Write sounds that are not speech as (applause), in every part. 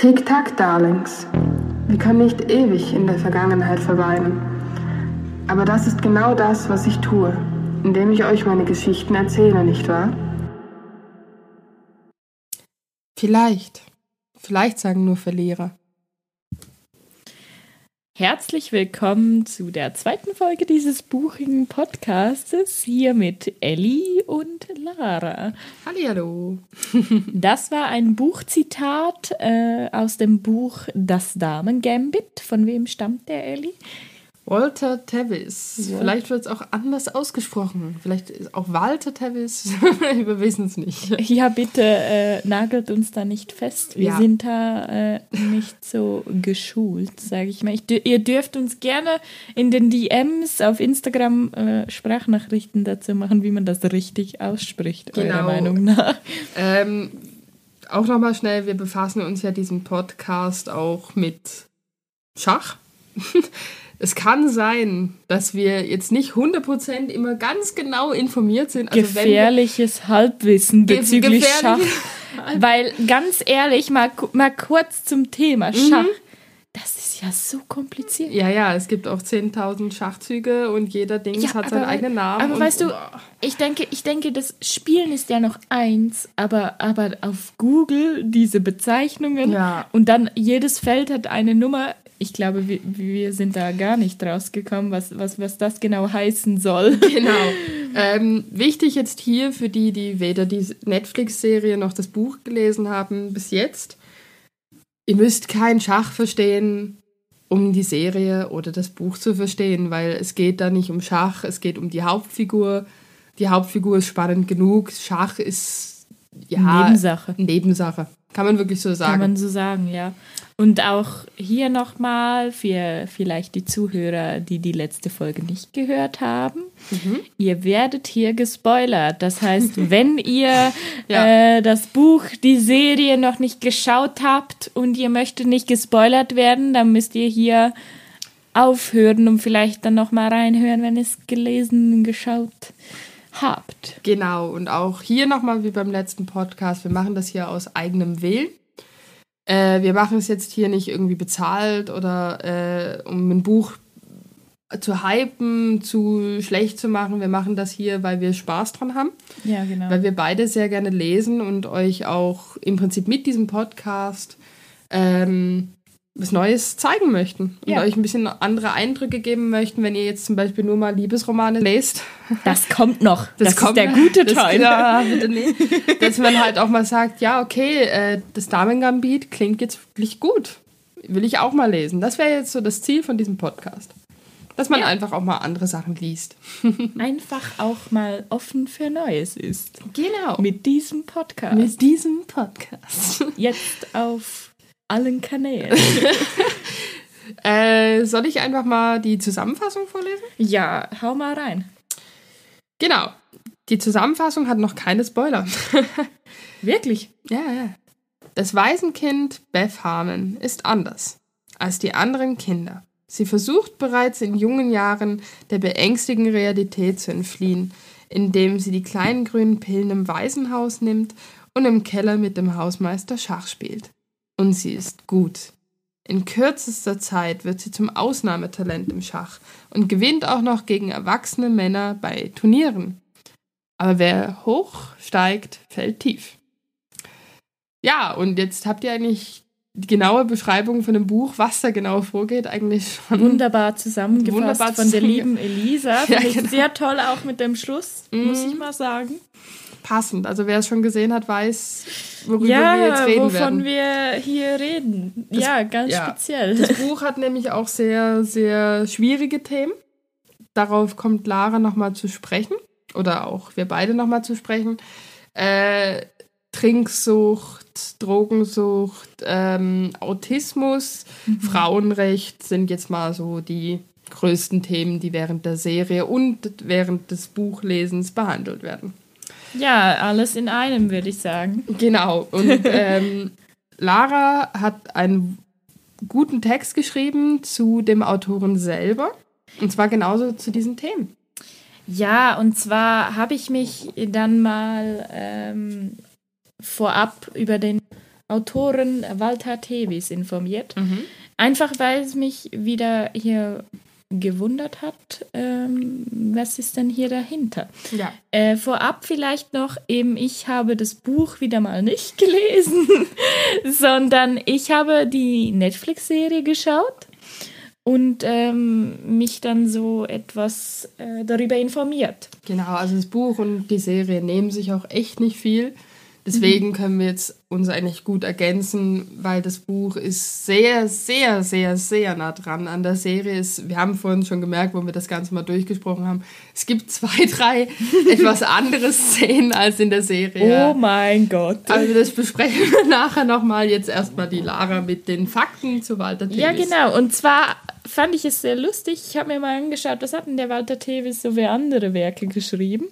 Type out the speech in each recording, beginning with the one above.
Tick-Tack, Darlings. Wir können nicht ewig in der Vergangenheit verweilen. Aber das ist genau das, was ich tue, indem ich euch meine Geschichten erzähle, nicht wahr? Vielleicht. Vielleicht sagen nur Verlierer. Herzlich willkommen zu der zweiten Folge dieses buchigen Podcastes hier mit Ellie und Lara. Hallihallo. (laughs) Das war ein Buchzitat äh, aus dem Buch Das Damen-Gambit. Von wem stammt der, Ellie? Walter Tevis. Ja. Vielleicht wird es auch anders ausgesprochen. Vielleicht ist auch Walter Tevis. (laughs) Wir wissen es nicht. Ja, bitte äh, nagelt uns da nicht fest. Wir Ja. sind da äh, nicht so geschult, sage ich mal. Ich, ihr dürft uns gerne in den DMs auf Instagram äh, Sprachnachrichten dazu machen, wie man das richtig ausspricht, eurer Genau. Meinung nach. Ähm, auch nochmal schnell, wir befassen uns ja diesen Podcast auch mit Schach. (laughs) Es kann sein, dass wir jetzt nicht 100% immer ganz genau informiert sind. Also Gefährliches Halbwissen bezüglich gefährliche- Schach. Weil ganz ehrlich, mal, mal kurz zum Thema Schach. Das ist ja so kompliziert. Ja, ja, es gibt auch 10.000 Schachzüge und jeder Dings Ja, hat seinen aber- eigenen Namen. Aber weißt du, ich denke, ich denke, das Spielen ist ja noch eins, aber, aber auf Google diese Bezeichnungen Ja. und dann jedes Feld hat eine Nummer. Ich glaube, wir, wir sind da gar nicht rausgekommen, was, was, was das genau heißen soll. Genau. (laughs) ähm, wichtig jetzt hier für die, die weder die Netflix-Serie noch das Buch gelesen haben bis jetzt. Ihr müsst kein Schach verstehen, um die Serie oder das Buch zu verstehen, weil es geht da nicht um Schach, es geht um die Hauptfigur. Die Hauptfigur ist spannend genug. Schach ist ja Nebensache. Nebensache. Kann man wirklich so sagen. Kann man so sagen, ja. Und auch hier nochmal für vielleicht die Zuhörer, die die letzte Folge nicht gehört haben. Mhm. Ihr werdet hier gespoilert. Das heißt, (laughs) wenn ihr Ja. äh, das Buch, die Serie noch nicht geschaut habt und ihr möchtet nicht gespoilert werden, dann müsst ihr hier aufhören und vielleicht dann nochmal reinhören, wenn ihr es gelesen, geschaut habt. Genau, und auch hier nochmal wie beim letzten Podcast, wir machen das hier aus eigenem Willen. Äh, wir machen es jetzt hier nicht irgendwie bezahlt oder äh, um ein Buch zu hypen, zu schlecht zu machen. Wir machen das hier, weil wir Spaß dran haben, Ja, genau. weil wir beide sehr gerne lesen und euch auch im Prinzip mit diesem Podcast ähm, was Neues zeigen möchten und Ja. euch ein bisschen andere Eindrücke geben möchten, wenn ihr jetzt zum Beispiel nur mal Liebesromane lest. Das kommt noch. Das, kommt- ist der gute das- Teil. Ja, bitte nicht. Dass man halt auch mal sagt, ja, okay, äh, das Damengambit klingt jetzt wirklich gut. Will ich auch mal lesen. Das wäre jetzt so das Ziel von diesem Podcast. Dass man einfach auch mal andere Sachen liest. (laughs) einfach auch mal offen für Neues ist. Genau. Mit diesem Podcast. Mit diesem Podcast. Jetzt auf allen Kanälen. (laughs) äh, soll ich einfach mal die Zusammenfassung vorlesen? ja, hau mal rein. Genau. Die Zusammenfassung hat noch keine Spoiler. (laughs) Wirklich? Ja, ja. Das Waisenkind Beth Harmon ist anders als die anderen Kinder. Sie versucht bereits in jungen Jahren der beängstigenden Realität zu entfliehen, indem sie die kleinen grünen Pillen im Waisenhaus nimmt und im Keller mit dem Hausmeister Schach spielt. Und sie ist gut. In kürzester Zeit wird sie zum Ausnahmetalent im Schach und gewinnt auch noch gegen erwachsene Männer bei Turnieren. Aber wer hoch steigt, fällt tief. Ja, und jetzt habt ihr eigentlich die genaue Beschreibung von dem Buch, was da genau vorgeht, eigentlich schon. Wunderbar zusammengefasst Wunderbar von der lieben Elisa. (laughs) Ja, genau. sehr toll, auch mit dem Schluss, muss Mhm. ich mal sagen. Passend. Also wer es schon gesehen hat, weiß, worüber wir Ja, jetzt reden wovon werden. wir hier reden. ja, ganz ja. speziell. Das Buch hat nämlich auch sehr, sehr schwierige Themen. Darauf kommt Lara nochmal zu sprechen. Oder auch wir beide nochmal zu sprechen. Äh, Trinksucht, Drogensucht, ähm, Autismus, Frauenrecht sind jetzt mal so die größten Themen, die während der Serie und während des Buchlesens behandelt werden. Ja, alles in einem, würde ich sagen. Genau. Und (laughs) ähm, Lara hat einen guten Text geschrieben zu dem Autoren selber. Und zwar genauso zu diesen Themen. Ja, und zwar habe ich mich dann mal ähm, vorab über den Autoren Walter Tevis informiert. Mhm. Einfach weil es mich wieder hier gewundert hat, ähm, was ist denn hier dahinter? Ja. Äh, vorab vielleicht noch, eben ich habe das Buch wieder mal nicht (laughs) gelesen, sondern ich habe die Netflix-Serie geschaut und ähm, mich dann so etwas äh, darüber informiert. Genau, also das Buch und die Serie nehmen sich auch echt nicht viel. Deswegen Mhm. können wir jetzt uns eigentlich gut ergänzen, weil das Buch ist sehr, sehr, sehr, sehr nah dran an der Serie. Es, wir haben vorhin schon gemerkt, wo wir das Ganze mal durchgesprochen haben, es gibt zwei, drei (laughs) etwas andere Szenen als in der Serie. Oh mein Gott. Also das besprechen wir nachher nochmal. Jetzt erstmal die Lara mit den Fakten zu Walter Tevis. Ja, genau. Und zwar fand ich es sehr lustig. Ich habe mir mal angeschaut, was hat denn der Walter Tevis so für andere Werke geschrieben.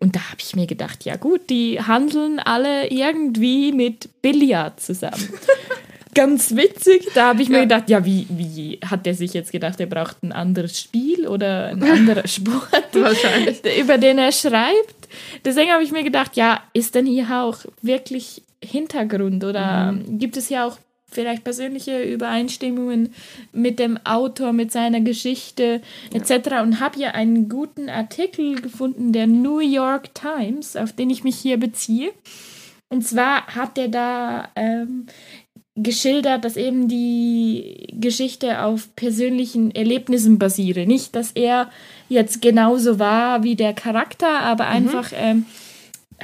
Und da habe ich mir gedacht, ja gut, die handeln alle irgendwie mit Billard zusammen. (laughs) Ganz witzig. Da habe ich mir Ja. gedacht, ja, wie, wie hat der sich jetzt gedacht, er braucht ein anderes Spiel oder ein (laughs) anderer Sport, Wahrscheinlich. (laughs) über den er schreibt. Deswegen habe ich mir gedacht, ja, ist denn hier auch wirklich Hintergrund oder Mhm. gibt es hier auch vielleicht persönliche Übereinstimmungen mit dem Autor, mit seiner Geschichte etc. Und habe hier einen guten Artikel gefunden der New York Times, auf den ich mich hier beziehe. Und zwar hat er da ähm, geschildert, dass eben die Geschichte auf persönlichen Erlebnissen basiere. Nicht, dass er jetzt genauso war wie der Charakter, aber einfach ähm,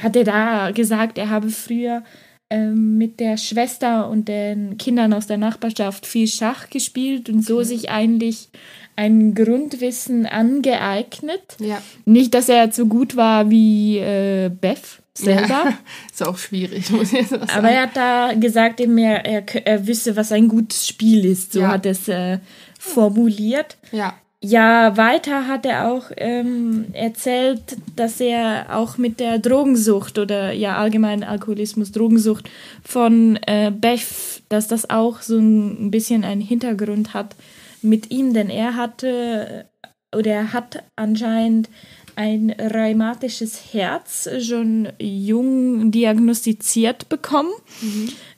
hat er da gesagt, er habe früher ähm, mit der Schwester und den Kindern aus der Nachbarschaft viel Schach gespielt und so sich eigentlich ein Grundwissen angeeignet. Ja. Nicht, dass er so gut war wie äh, Beth selber. Ja. (laughs) Ist auch schwierig, muss ich jetzt sagen. Aber er hat da gesagt, eben er, er, er wisse, was ein gutes Spiel ist. So Ja. hat er es äh, formuliert. ja. Ja, weiter hat er auch ähm, erzählt, dass er auch mit der Drogensucht oder ja allgemein Alkoholismus, Drogensucht von äh, Beth, dass das auch so ein bisschen einen Hintergrund hat mit ihm, denn er hatte oder er hat anscheinend ein rheumatisches Herz schon jung diagnostiziert bekommen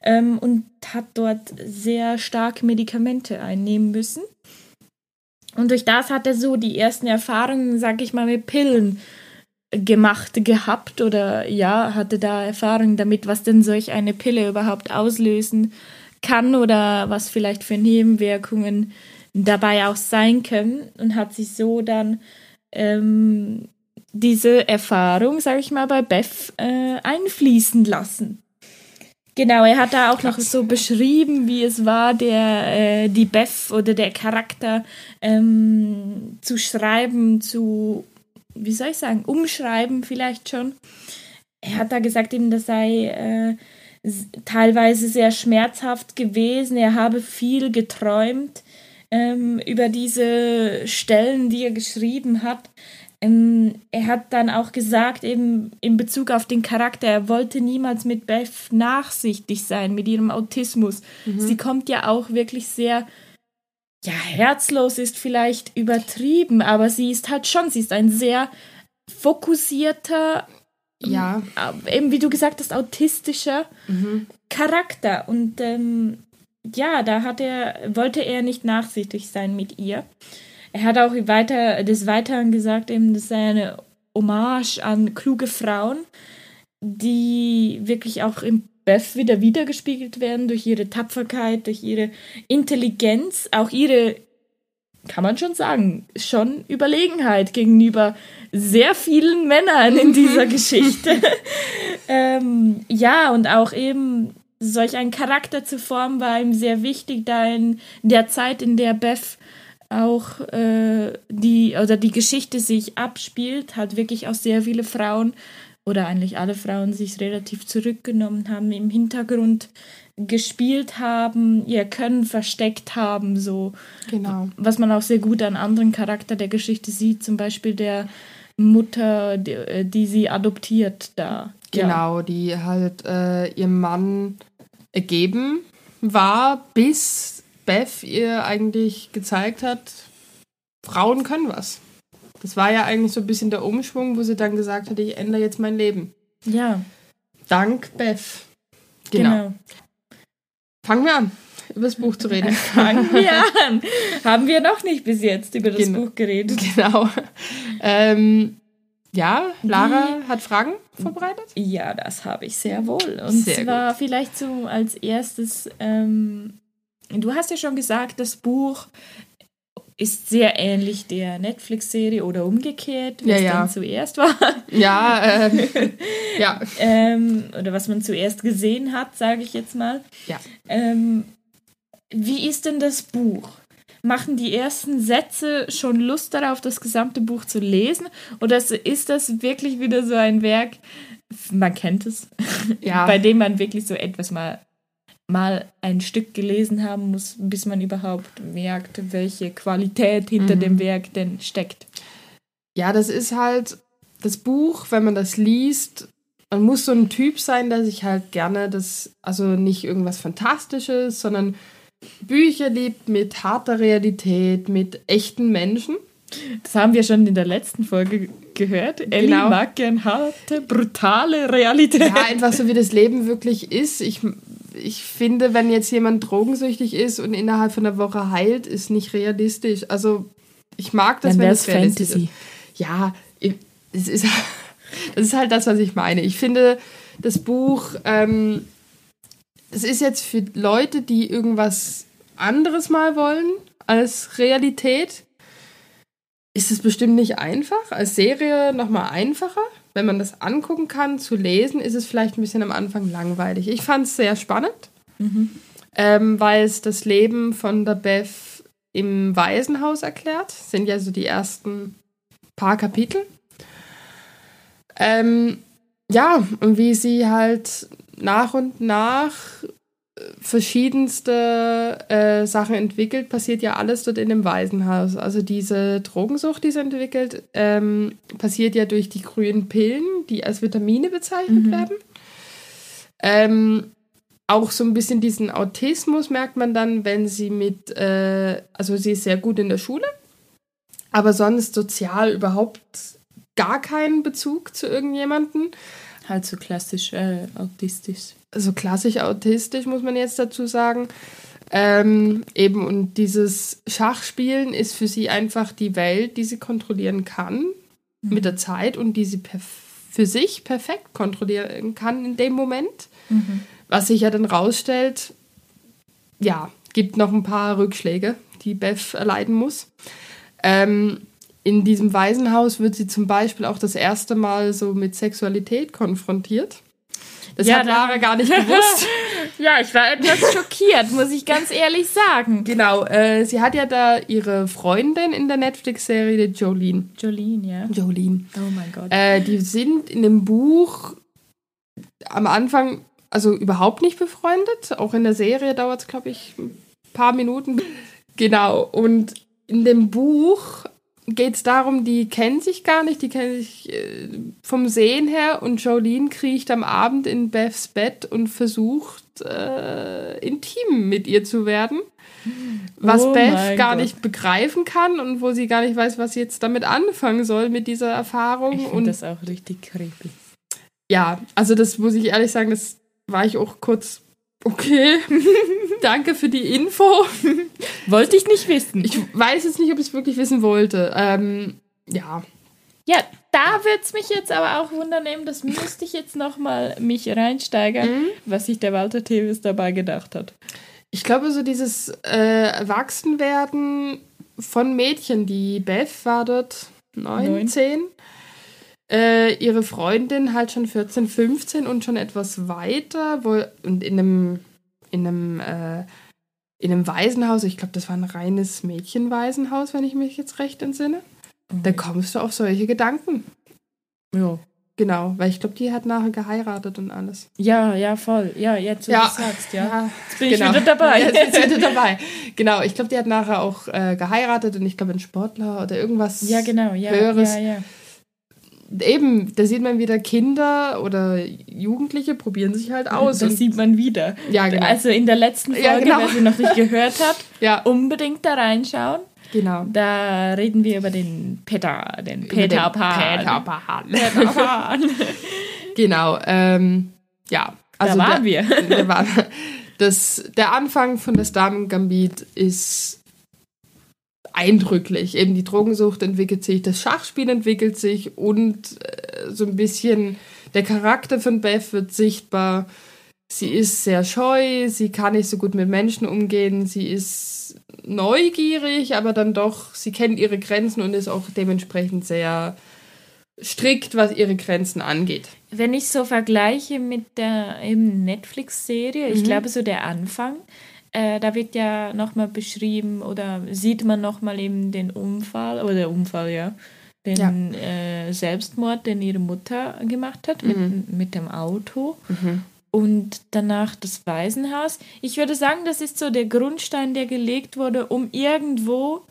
ähm, und hat dort sehr stark Medikamente einnehmen müssen. Und durch das hat er so die ersten Erfahrungen, sag ich mal, mit Pillen gemacht gehabt oder ja, hatte da Erfahrungen damit, was denn solch eine Pille überhaupt auslösen kann oder was vielleicht für Nebenwirkungen dabei auch sein können und hat sich so dann ähm, diese Erfahrung, sag ich mal, bei Beth äh, einfließen lassen. Genau, er hat da auch noch so beschrieben, wie es war, der, äh, die Beth oder der Charakter ähm, zu schreiben, zu, wie soll ich sagen, umschreiben vielleicht schon. Er hat da gesagt, eben, das sei äh, teilweise sehr schmerzhaft gewesen. Er habe viel geträumt ähm, über diese Stellen, die er geschrieben hat. Ähm, er hat dann auch gesagt, eben in Bezug auf den Charakter, er wollte niemals mit Beth nachsichtig sein, mit ihrem Autismus. Sie kommt ja auch wirklich sehr, ja, herzlos ist vielleicht übertrieben, aber sie ist halt schon, sie ist ein sehr fokussierter, Ja. äh, eben wie du gesagt hast, autistischer Mhm. Charakter. Und ähm, ja, da hat er, wollte er nicht nachsichtig sein mit ihr. Er hat auch weiter, des Weiteren gesagt, eben, das sei eine Hommage an kluge Frauen, die wirklich auch im Beth wieder wiedergespiegelt werden durch ihre Tapferkeit, durch ihre Intelligenz, auch ihre, kann man schon sagen, schon Überlegenheit gegenüber sehr vielen Männern in dieser Geschichte. (laughs) ähm, ja, und auch eben solch einen Charakter zu formen, war ihm sehr wichtig, da in der Zeit, in der Beth auch äh, die oder die Geschichte sich abspielt, hat wirklich auch sehr viele Frauen oder eigentlich alle Frauen sich relativ zurückgenommen haben, im Hintergrund gespielt haben, ihr Können versteckt haben, so Genau. was man auch sehr gut an anderen Charakter der Geschichte sieht, zum Beispiel der Mutter, die, äh, die sie adoptiert da. Ja. Genau, die halt äh, ihrem Mann ergeben war, bis Beth ihr eigentlich gezeigt hat, Frauen können was. Das war ja eigentlich so ein bisschen der Umschwung, wo sie dann gesagt hat, ich ändere jetzt mein Leben. Ja, Dank Beth. genau. Fangen wir an, über das Buch zu reden. (laughs) Fangen wir an. Haben wir noch nicht bis jetzt über das Genau. Buch geredet? genau. Ähm, ja, Lara hat Fragen vorbereitet. Ja, das habe ich sehr wohl. Und Sehr zwar vielleicht so als erstes, ähm, du hast ja schon gesagt, das Buch ist sehr ähnlich der Netflix-Serie oder umgekehrt, was Ja, ja. dann zuerst war. Ja, ähm, (laughs) ja, ähm, oder was man zuerst gesehen hat, sage ich jetzt mal. ja. Ähm, wie ist denn das Buch? Machen die ersten Sätze schon Lust darauf, das gesamte Buch zu lesen? Oder ist das wirklich wieder so ein Werk, man kennt es, Ja. (laughs) bei dem man wirklich so etwas mal, mal ein Stück gelesen haben muss, bis man überhaupt merkt, welche Qualität hinter Mhm. dem Werk denn steckt? Ja, das ist halt das Buch, wenn man das liest, man muss so ein Typ sein, der sich halt gerne das, also nicht irgendwas Fantastisches, sondern Bücher liebt mit harter Realität, mit echten Menschen. Das haben wir schon in der letzten Folge gehört. Ellie Genau. mag gern harte, brutale Realität. Ja, einfach so wie das Leben wirklich ist. Ich, ich finde, wenn jetzt jemand drogensüchtig ist und innerhalb von einer Woche heilt, ist nicht realistisch. Also ich mag das, Dann wenn es realistisch Fantasy. ist. Ja, es ist, (laughs) das ist halt das, was ich meine. Ich finde, das Buch, ähm, es ist jetzt für Leute, die irgendwas anderes mal wollen als Realität, ist es bestimmt nicht einfach. Als Serie nochmal einfacher. Wenn man das angucken kann, zu lesen, ist es vielleicht ein bisschen am Anfang langweilig. Ich fand es sehr spannend, ähm, weil es das Leben von der Beth im Waisenhaus erklärt. Das sind ja so die ersten paar Kapitel. Ähm, ja, und wie sie halt nach und nach verschiedenste äh, Sachen entwickelt, passiert ja alles dort in dem Waisenhaus. Also diese Drogensucht, die sie entwickelt, ähm, passiert ja durch die grünen Pillen, die als Vitamine bezeichnet werden. Ähm, auch so ein bisschen diesen Autismus merkt man dann, wenn sie mit, äh, also sie ist sehr gut in der Schule, aber sonst sozial überhaupt gar keinen Bezug zu irgendjemanden Halt so klassisch äh, autistisch. So klassisch autistisch, muss man jetzt dazu sagen. Ähm, eben, und dieses Schachspielen ist für sie einfach die Welt, die sie kontrollieren kann mit der Zeit und die sie für sich perfekt kontrollieren kann in dem Moment. Was sich ja dann rausstellt, ja, gibt noch ein paar Rückschläge, die Beth erleiden muss. Ähm, in diesem Waisenhaus wird sie zum Beispiel auch das erste Mal so mit Sexualität konfrontiert. Das Ja, hat Lara gar nicht gewusst. (laughs) Ja, ich war etwas schockiert, muss ich ganz ehrlich sagen. genau, äh, sie hat ja da ihre Freundin in der Netflix-Serie, die Jolene. Jolene, ja. Jolene. Oh mein Gott. Äh, die sind in dem Buch am Anfang also überhaupt nicht befreundet. Auch in der Serie dauert es, glaube ich, ein paar Minuten. Genau. Und in dem Buch geht es darum, die kennen sich gar nicht, die kennen sich äh, vom Sehen her und Jolene kriecht am Abend in Beths Bett und versucht äh, intim mit ihr zu werden. Was Oh Beth gar Gott. nicht begreifen kann und wo sie gar nicht weiß, was sie jetzt damit anfangen soll mit dieser Erfahrung. ich und finde das auch richtig creepy. ja, also das muss ich ehrlich sagen, das war ich auch kurz. Okay, (laughs) danke für die Info. (laughs) Wollte ich nicht wissen. Ich weiß jetzt nicht, ob ich es wirklich wissen wollte. Ähm, ja, ja, da würde es mich jetzt aber auch wundern, eben, das müsste ich jetzt nochmal mich reinsteigern, Mhm. was sich der Walter Tevis dabei gedacht hat. ich glaube, so dieses äh, Erwachsenwerden von Mädchen, die Beth war dort neun, Neun. zehn, äh, ihre Freundin halt schon 14, 15 und schon etwas weiter, wo, und in einem, in einem, äh, in einem Waisenhaus, ich glaube, das war ein reines Mädchenwaisenhaus, wenn ich mich jetzt recht entsinne, da kommst du auf solche Gedanken. Ja. Genau, weil ich glaube, die hat nachher geheiratet und alles. Ja, ja, voll. Ja, jetzt, Ja. du sagst, ja. Jetzt bin ich wieder dabei. Jetzt du wieder (laughs) dabei. Genau, ich glaube, die hat nachher auch äh, geheiratet und ich glaube, ein Sportler oder irgendwas. Ja, genau, ja, Höheres. ja, ja. Eben, da sieht man wieder Kinder oder Jugendliche probieren sich halt aus. Das sieht man wieder. ja, genau. Also in der letzten Folge, Ja, genau. wer sie noch nicht gehört hat, (laughs) ja, unbedingt da reinschauen. genau. Da reden wir über den Peter, den Peter Pan. Peter Pan. Peter Pan. (laughs) Genau, ähm, ja. da waren der, wir. (laughs) Da war, das, der Anfang von das Damen-Gambit ist eindrücklich. Eben die Drogensucht entwickelt sich, das Schachspiel entwickelt sich und äh, so ein bisschen der Charakter von Beth wird sichtbar. Sie ist sehr scheu, sie kann nicht so gut mit Menschen umgehen, sie ist neugierig, aber dann doch, sie kennt ihre Grenzen und ist auch dementsprechend sehr strikt, was ihre Grenzen angeht. Wenn ich so vergleiche mit der Netflix-Serie, ich Mhm. glaube so der Anfang, äh, da wird ja nochmal beschrieben oder sieht man nochmal eben den Unfall, oder der Unfall, ja, den Ja. Äh, Selbstmord, den ihre Mutter gemacht hat mit, Mhm. mit dem Auto. Und danach das Waisenhaus. Ich würde sagen, das ist so der Grundstein, der gelegt wurde, um irgendwo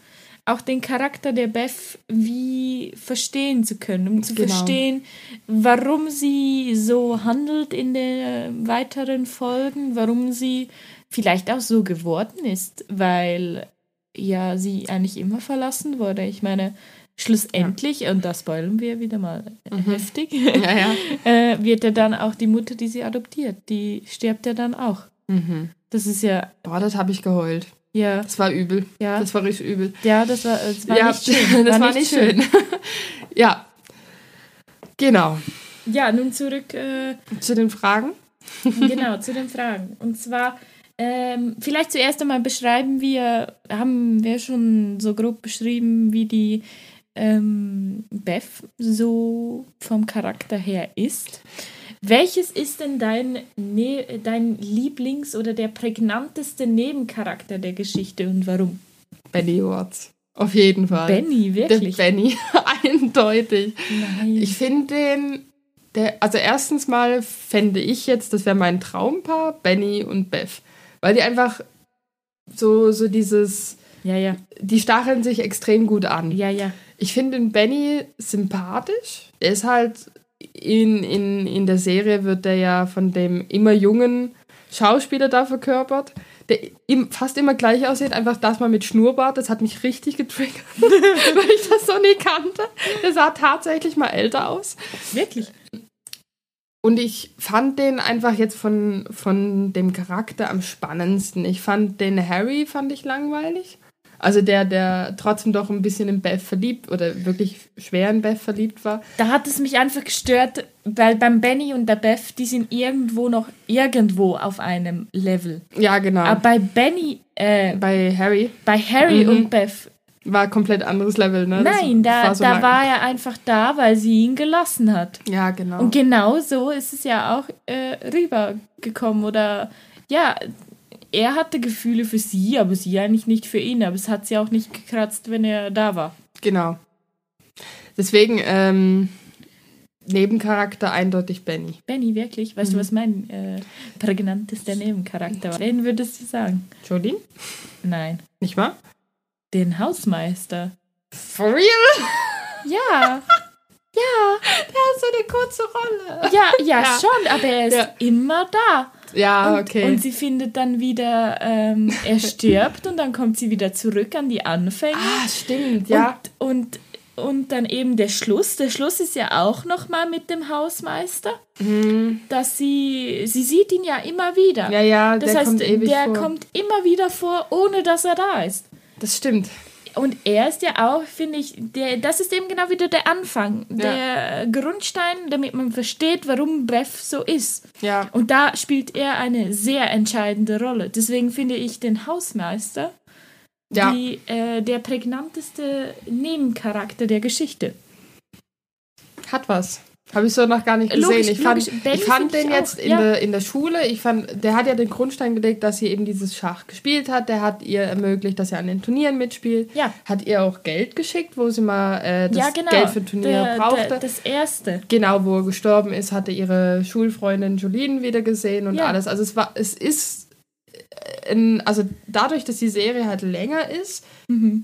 auch den Charakter der Beth wie verstehen zu können, um zu Genau. verstehen, warum sie so handelt in den weiteren Folgen, warum sie vielleicht auch so geworden ist, weil ja sie eigentlich immer verlassen wurde. Ich meine, schlussendlich, und das spoilern wir wieder mal heftig, Ja, ja. (laughs) äh, wird ja dann auch die Mutter, die sie adoptiert, die stirbt ja dann auch. Mhm. Das ist ja, Boah, das habe ich geheult. ja, Das war übel. Ja. Das war richtig übel. ja, das war, das war ja, nicht (laughs) schön. das war, nicht schön. (laughs) ja. Genau. Ja, nun zurück, äh, Zu den Fragen. genau, zu den Fragen. Und zwar, ähm, vielleicht zuerst einmal beschreiben wir, haben wir schon so grob beschrieben, wie die ähm, Beth so vom Charakter her ist. Welches ist denn dein, ne dein Lieblings- oder der prägnanteste Nebencharakter der Geschichte und warum? Benny Watts. Auf jeden Fall. Benny, wirklich? Der Benny. (laughs) Eindeutig. Nein. Ich finde den. Der, also erstens mal fände ich jetzt, das wäre mein Traumpaar, Benny und Beth. Weil die einfach so, so dieses, ja, ja, die stacheln sich extrem gut an. ja, ja. Ich finde den Benny sympathisch. Der ist halt in, in, in der Serie wird der ja von dem immer jungen Schauspieler da verkörpert, der im, fast immer gleich aussieht, einfach das mal mit Schnurrbart, das hat mich richtig getriggert, (laughs) weil ich das so nie kannte. Der sah tatsächlich mal älter aus. Wirklich? Und ich fand den einfach jetzt von, von dem Charakter am spannendsten. Ich fand den Harry, fand ich langweilig. Also der, der trotzdem doch ein bisschen in Beth verliebt oder wirklich schwer in Beth verliebt war. Da hat es mich einfach gestört, weil beim Benny und der Beth, die sind irgendwo noch irgendwo auf einem Level. Ja, genau. Aber bei Benny, äh, bei Harry bei Harry Mhm. und Beth, war komplett anderes Level, ne? Das nein, da, so da war er einfach da, weil sie ihn gelassen hat. Ja, genau. Und genau so ist es ja auch äh, rübergekommen. Oder ja, er hatte Gefühle für sie, aber sie eigentlich nicht für ihn. Aber es hat sie auch nicht gekratzt, wenn er da war. Genau. Deswegen, ähm, Nebencharakter eindeutig Benny. Benny, wirklich? Mhm. Weißt du, was mein äh, prägnantester Nebencharakter war? Den würdest du sagen? Jolene? Nein. Nicht wahr? Den Hausmeister. For real? (laughs) Ja, Der hat so eine kurze Rolle. ja, ja, Ja. schon, aber er ist Ja. immer da. Ja, Und, okay. und sie findet dann wieder, ähm, er stirbt und dann kommt sie wieder zurück an die Anfänge. ah, stimmt, ja. Und, und, und dann eben der Schluss. Der Schluss ist ja auch nochmal mit dem Hausmeister, Mhm. dass sie, sie sieht ihn ja immer wieder. Ja, ja, Das der heißt, kommt ewig der vor. kommt immer wieder vor, ohne dass er da ist. Das stimmt. Und er ist ja auch, finde ich, der, das ist eben genau wieder der Anfang, der Grundstein, damit man versteht, warum Beth so ist. Ja. Und da spielt er eine sehr entscheidende Rolle. Deswegen finde ich den Hausmeister Ja. die, äh, der prägnanteste Nebencharakter der Geschichte. Hat was. Habe ich so noch gar nicht gesehen. Logisch, ich fand, logisch. Ich fand find ich den jetzt auch, in, ja. der, in der Schule, ich fand, der hat ja den Grundstein gelegt, dass sie eben dieses Schach gespielt hat. Der hat ihr ermöglicht, dass sie an den Turnieren mitspielt. Ja. Hat ihr auch Geld geschickt, wo sie mal äh, das ja, genau. Geld für Turniere der, brauchte. Der, das erste. genau, wo er gestorben ist, hatte ihre Schulfreundin Jolene wieder gesehen und alles. Also es war, es ist in, also dadurch, dass die Serie halt länger ist,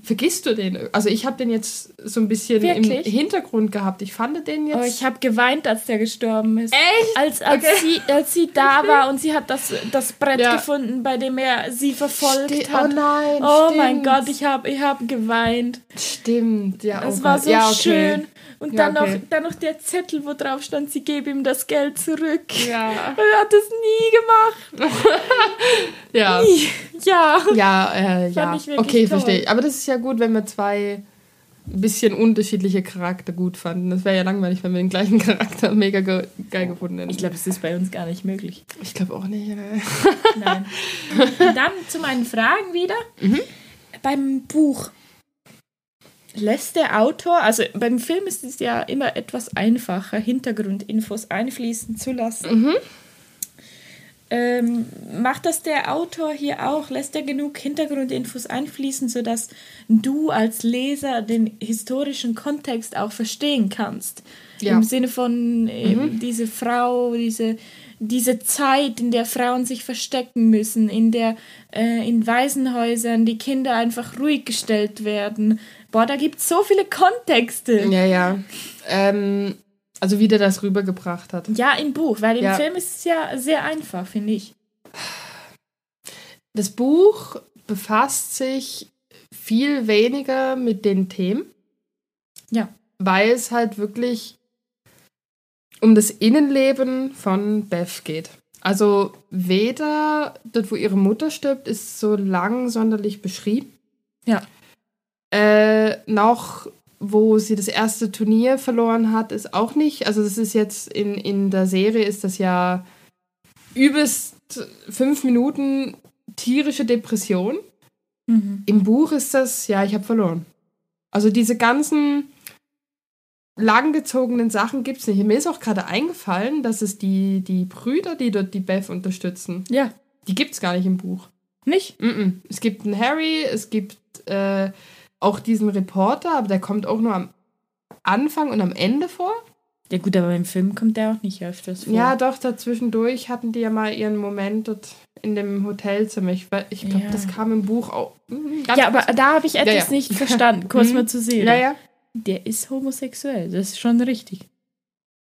vergisst du den. Also ich habe den jetzt so ein bisschen Wirklich? im Hintergrund gehabt. Ich fand den jetzt. Oh, ich habe geweint, als der gestorben ist. Echt? Als, als, Okay. sie, als sie da (laughs) war und sie hat das, das Brett Ja. gefunden, bei dem er sie verfolgt Ste- hat. oh nein, Oh mein stimmt. Gott, ich habe ich hab geweint. Stimmt, ja. Es oh war Gott. so ja, okay. schön. Und Ja, dann, okay. noch, dann noch der Zettel, wo drauf stand, sie gebe ihm das Geld zurück. Ja. (laughs) Er hat es nie gemacht. (laughs) Ja. Nie. Ja. Ja, äh, ja. Okay, toll. verstehe. Aber das ist ja gut, wenn wir zwei ein bisschen unterschiedliche Charakter gut fanden. Das wäre ja langweilig, wenn wir den gleichen Charakter (laughs) mega ge geil gefunden hätten. Ich glaube, es ist bei uns gar nicht möglich. ich glaube auch nicht. Ne? Nein. Und dann zu meinen Fragen wieder. Beim Buch lässt der Autor, also beim Film ist es ja immer etwas einfacher, Hintergrundinfos einfließen zu lassen. Ähm, macht das der Autor hier auch? Lässt er genug Hintergrundinfos einfließen, sodass du als Leser den historischen Kontext auch verstehen kannst? Ja. Im Sinne von eben diese Frau, diese, diese Zeit, in der Frauen sich verstecken müssen, in der äh, in Waisenhäusern die Kinder einfach ruhig gestellt werden. Boah, da gibt es so viele Kontexte. Ja, ja. Ähm, also wie der das rübergebracht hat. Ja, im Buch, weil im Ja. Film ist es ja sehr einfach, finde ich. Das Buch befasst sich viel weniger mit den Themen. Ja. Weil es halt wirklich um das Innenleben von Beth geht. Also weder dort, wo ihre Mutter stirbt, ist so lang sonderlich beschrieben. Ja. Äh, noch wo sie das erste Turnier verloren hat, ist auch nicht. Also das ist jetzt in, in der Serie ist das ja übelst fünf Minuten tierische Depression. Mhm. Im Buch ist das, ja, ich habe verloren. Also diese ganzen langgezogenen Sachen gibt es nicht. Mir ist auch gerade eingefallen, dass es die, die Brüder, die dort die Beth unterstützen, Ja, die gibt es gar nicht im Buch. nicht? Mm -mm. Es gibt einen Harry, es gibt äh, auch diesen Reporter, aber der kommt auch nur am Anfang und am Ende vor. Ja gut, aber im Film kommt der auch nicht öfters vor. Ja, doch, dazwischendurch hatten die ja mal ihren Moment dort in dem Hotelzimmer. Ich, ich glaube, Ja. das kam im Buch auch. mm, ganz ja, aber da habe ich etwas ja. nicht (laughs) verstanden. Kurz Mhm. mal zu sehen. Ja, ja. Der ist homosexuell, das ist schon richtig.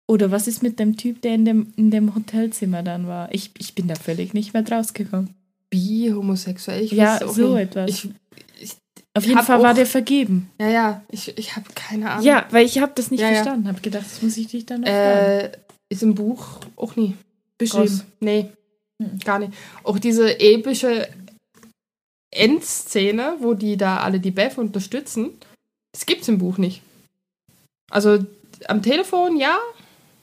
Oder was ist mit dem Typ, der in dem, in dem Hotelzimmer dann war? Ich, ich bin da völlig nicht mehr rausgekommen. Bi, homosexuell. Ich Ja, so nicht. etwas. Ich, Auf jeden Fall war der vergeben. ja, ja, ich, ich habe keine Ahnung. Ja, weil ich habe das nicht Ja, ja. verstanden. Habe gedacht, das muss ich dich dann noch fragen. Äh, ist im Buch auch nie Beschrieben. Groß. Nee, Mhm. gar nicht. Auch diese epische Endszene, wo die da alle die Beth unterstützen, das gibt's im Buch nicht. Also am Telefon ja,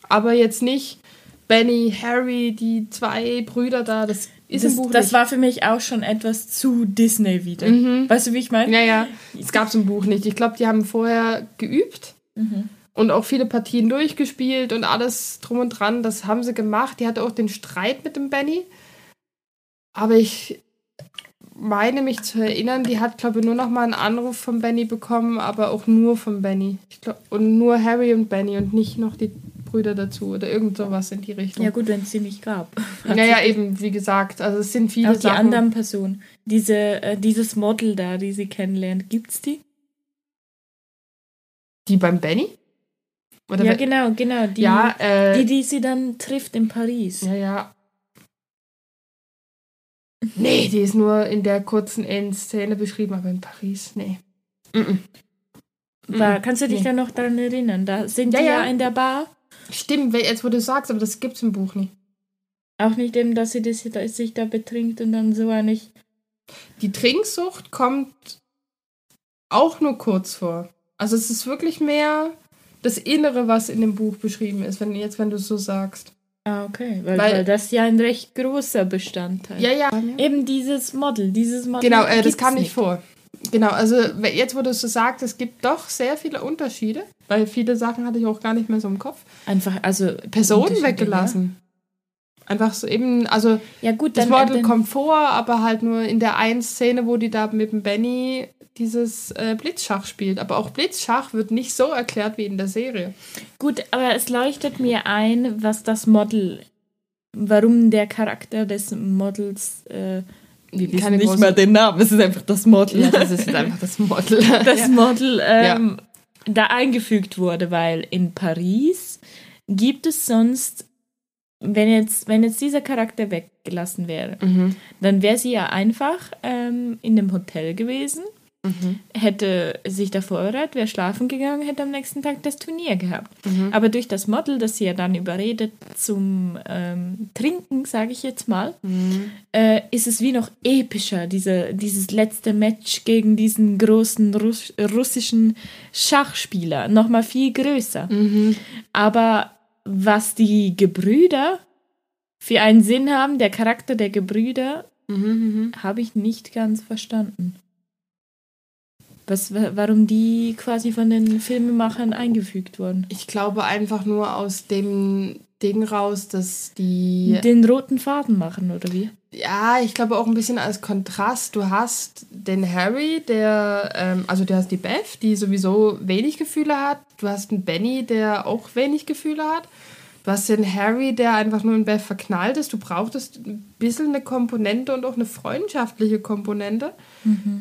aber jetzt nicht Benny, Harry, die zwei Brüder da, das ist das im Buch das nicht. war für mich auch schon etwas zu Disney wieder. Mhm. Weißt du, wie ich meine? Ja, ja, das gab's im Buch nicht. Ich glaube, die haben vorher geübt Mhm. und auch viele Partien durchgespielt und alles drum und dran. Das haben sie gemacht. Die hatte auch den Streit mit dem Benny. Aber ich meine mich zu erinnern, die hat, glaube ich, nur noch mal einen Anruf von Benny bekommen, aber auch nur von Benny. Glaub, und nur Harry und Benny und nicht noch die Brüder dazu oder irgend sowas in die Richtung. Ja gut, wenn es sie nicht gab. (laughs) naja, eben, wie gesagt, also es sind viele Auch die Sachen. anderen Personen. Diese, äh, dieses Model da, die sie kennenlernt, gibt's die? Die beim Benny? Oder ja, genau, genau. Die, ja, äh, die, die sie dann trifft in Paris. Ja, ja. Nee, die ist nur in der kurzen Endszene beschrieben, aber in Paris, nee. Mhm. War, kannst du dich Nee. da noch daran erinnern? Da sind Ja, die ja, ja. in der Bar. Stimmt, jetzt wo du sagst, aber das gibt's im Buch nicht. Auch nicht eben, dass sie das, dass sich da betrinkt und dann so nicht. Die Trinksucht kommt auch nur kurz vor. Also es ist wirklich mehr das Innere, was in dem Buch beschrieben ist, wenn jetzt, wenn du es so sagst. Ah, okay. Weil, Weil- weil das ja ein recht großer Bestandteil. Ja, ja. Eben dieses Model, dieses Model. Genau, äh, das kam nicht vor. Genau, also jetzt, wo du es so sagst, es gibt doch sehr viele Unterschiede, weil viele Sachen hatte ich auch gar nicht mehr so im Kopf. Einfach, also. Personen weggelassen. Einfach so eben, also Ja, ja gut, das dann kommt vor, aber halt nur in der einen Szene, wo die da mit dem Benny dieses äh, Blitzschach spielt. Aber auch Blitzschach wird nicht so erklärt wie in der Serie. Gut, aber es leuchtet mir ein, was das Model, warum der Charakter des Models äh, Wir wissen nicht große- mal den Namen, es ist einfach das Model. Ja, das ist jetzt einfach das Model. (laughs) das ja. Model ähm, da eingefügt wurde, weil in Paris gibt es sonst, wenn jetzt, wenn jetzt dieser Charakter weggelassen wäre, Mhm. dann wäre sie ja einfach ähm, in dem Hotel gewesen, Mhm. hätte sich da vorbereitet, wäre schlafen gegangen, hätte am nächsten Tag das Turnier gehabt. Mhm. Aber durch das Model, das sie ja dann überredet zum ähm, Trinken, sage ich jetzt mal, Mhm. äh, ist es wie noch epischer, diese, dieses letzte Match gegen diesen großen Russ russischen Schachspieler. Nochmal viel größer. Mhm. Aber was die Gebrüder für einen Sinn haben, der Charakter der Gebrüder, Mhm. Mhm. habe ich nicht ganz verstanden. Was, wa- warum die quasi von den Filmemachern eingefügt wurden. Ich glaube einfach nur aus dem Ding raus, dass die. Den roten Faden machen, oder wie? Ja, ich glaube auch ein bisschen als Kontrast. Du hast den Harry, der, ähm, also du hast die Beth, die sowieso wenig Gefühle hat. Du hast einen Benny, der auch wenig Gefühle hat. Du hast den Harry, der einfach nur in Beth verknallt ist. Du brauchtest ein bisschen eine Komponente und auch eine freundschaftliche Komponente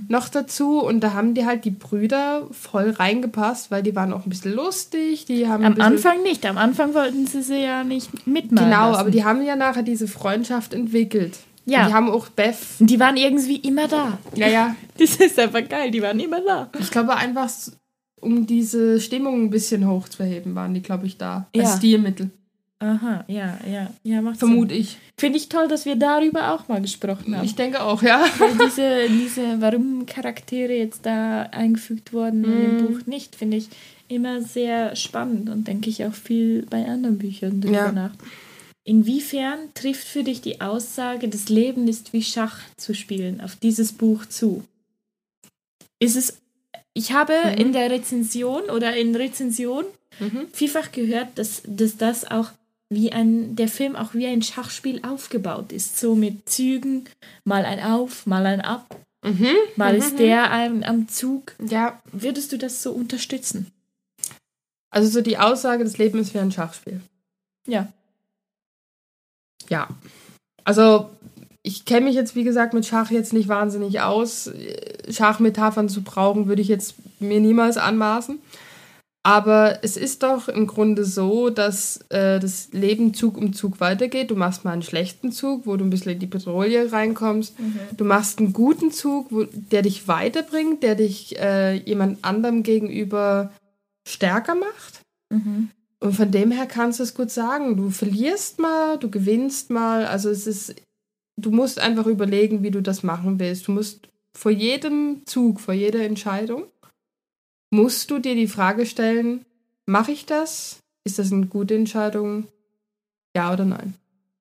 noch dazu. Und da haben die halt die Brüder voll reingepasst, weil die waren auch ein bisschen lustig. Die haben Am Anfang nicht. Am Anfang wollten sie sie ja nicht mitmachen. Genau, lassen. aber die haben ja nachher diese Freundschaft entwickelt. Ja. Die haben auch Beth. Die waren irgendwie immer da. Ja, ja. (laughs) Das ist einfach geil, die waren immer da. Ich glaube einfach, um diese Stimmung ein bisschen hochzuheben, waren die, glaube ich, da. Ja. Als Stilmittel. Aha, ja, ja, ja, macht Vermute ich. Sinn. Finde ich toll, dass wir darüber auch mal gesprochen haben. Ich denke auch, ja. (laughs) Weil diese, diese, warum Charaktere jetzt da eingefügt wurden in dem Buch nicht, finde ich immer sehr spannend und denke ich auch viel bei anderen Büchern darüber Ja. nach. Inwiefern trifft für dich die Aussage, das Leben ist wie Schach zu spielen, auf dieses Buch zu? Ist es, ich habe in der Rezension oder in Rezension Mhm. vielfach gehört, dass, dass das auch wie ein, der Film auch wie ein Schachspiel aufgebaut ist. So mit Zügen, mal ein Auf, mal ein Ab, Mhm. mal Mhm. ist der ein, am Zug. Ja, Würdest du das so unterstützen? also so die Aussage, das Leben ist wie ein Schachspiel. Ja. Ja. Also, ich kenne mich jetzt, wie gesagt, mit Schach jetzt nicht wahnsinnig aus. Schachmetaphern zu brauchen, würde ich jetzt mir niemals anmaßen. Aber es ist doch im Grunde so, dass äh, das Leben Zug um Zug weitergeht. Du machst mal einen schlechten Zug, wo du ein bisschen in die Petrouille reinkommst. Du machst einen guten Zug, wo, der dich weiterbringt, der dich äh, jemand anderem gegenüber stärker macht. Mhm. Und von dem her kannst du es gut sagen. Du verlierst mal, du gewinnst mal. Also es ist, du musst einfach überlegen, wie du das machen willst. Du musst vor jedem Zug, vor jeder Entscheidung, musst du dir die Frage stellen, mache ich das? Ist das eine gute Entscheidung? Ja oder nein?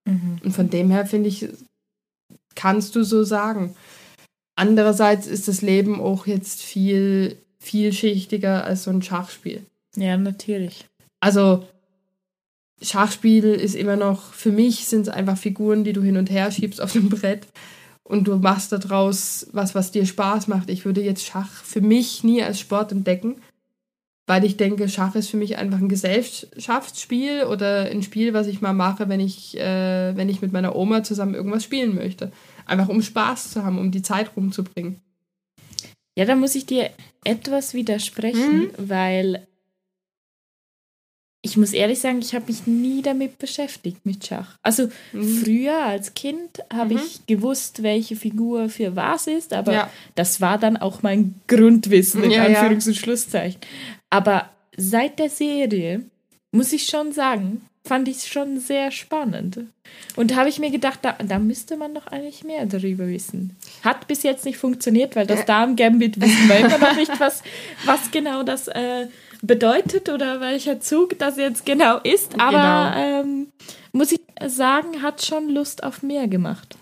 Mhm. Und von dem her finde ich, kannst du so sagen. Andererseits ist das Leben auch jetzt viel vielschichtiger als so ein Schachspiel. Ja, natürlich. Also Schachspiel ist immer noch, für mich sind es einfach Figuren, die du hin und her schiebst auf dem Brett und du machst daraus was, was dir Spaß macht. Ich würde jetzt Schach für mich nie als Sport entdecken, weil ich denke, Schach ist für mich einfach ein Gesellschaftsspiel oder ein Spiel, was ich mal mache, wenn ich, äh, wenn ich mit meiner Oma zusammen irgendwas spielen möchte. Einfach um Spaß zu haben, um die Zeit rumzubringen. Ja, da muss ich dir etwas widersprechen, weil ich muss ehrlich sagen, ich habe mich nie damit beschäftigt mit Schach. Also Mhm. früher als Kind habe Mhm. ich gewusst, welche Figur für was ist, aber Ja. das war dann auch mein Grundwissen in Ja. Anführungs- und Schlusszeichen. Aber seit der Serie muss ich schon sagen, fand ich es schon sehr spannend. Und habe ich mir gedacht, da, da müsste man doch eigentlich mehr darüber wissen. Hat bis jetzt nicht funktioniert, weil das Darm-Gambit wissen wir immer noch nicht, was, was genau das äh, bedeutet oder welcher Zug das jetzt genau ist. Aber ähm, muss ich sagen, hat schon Lust auf mehr gemacht.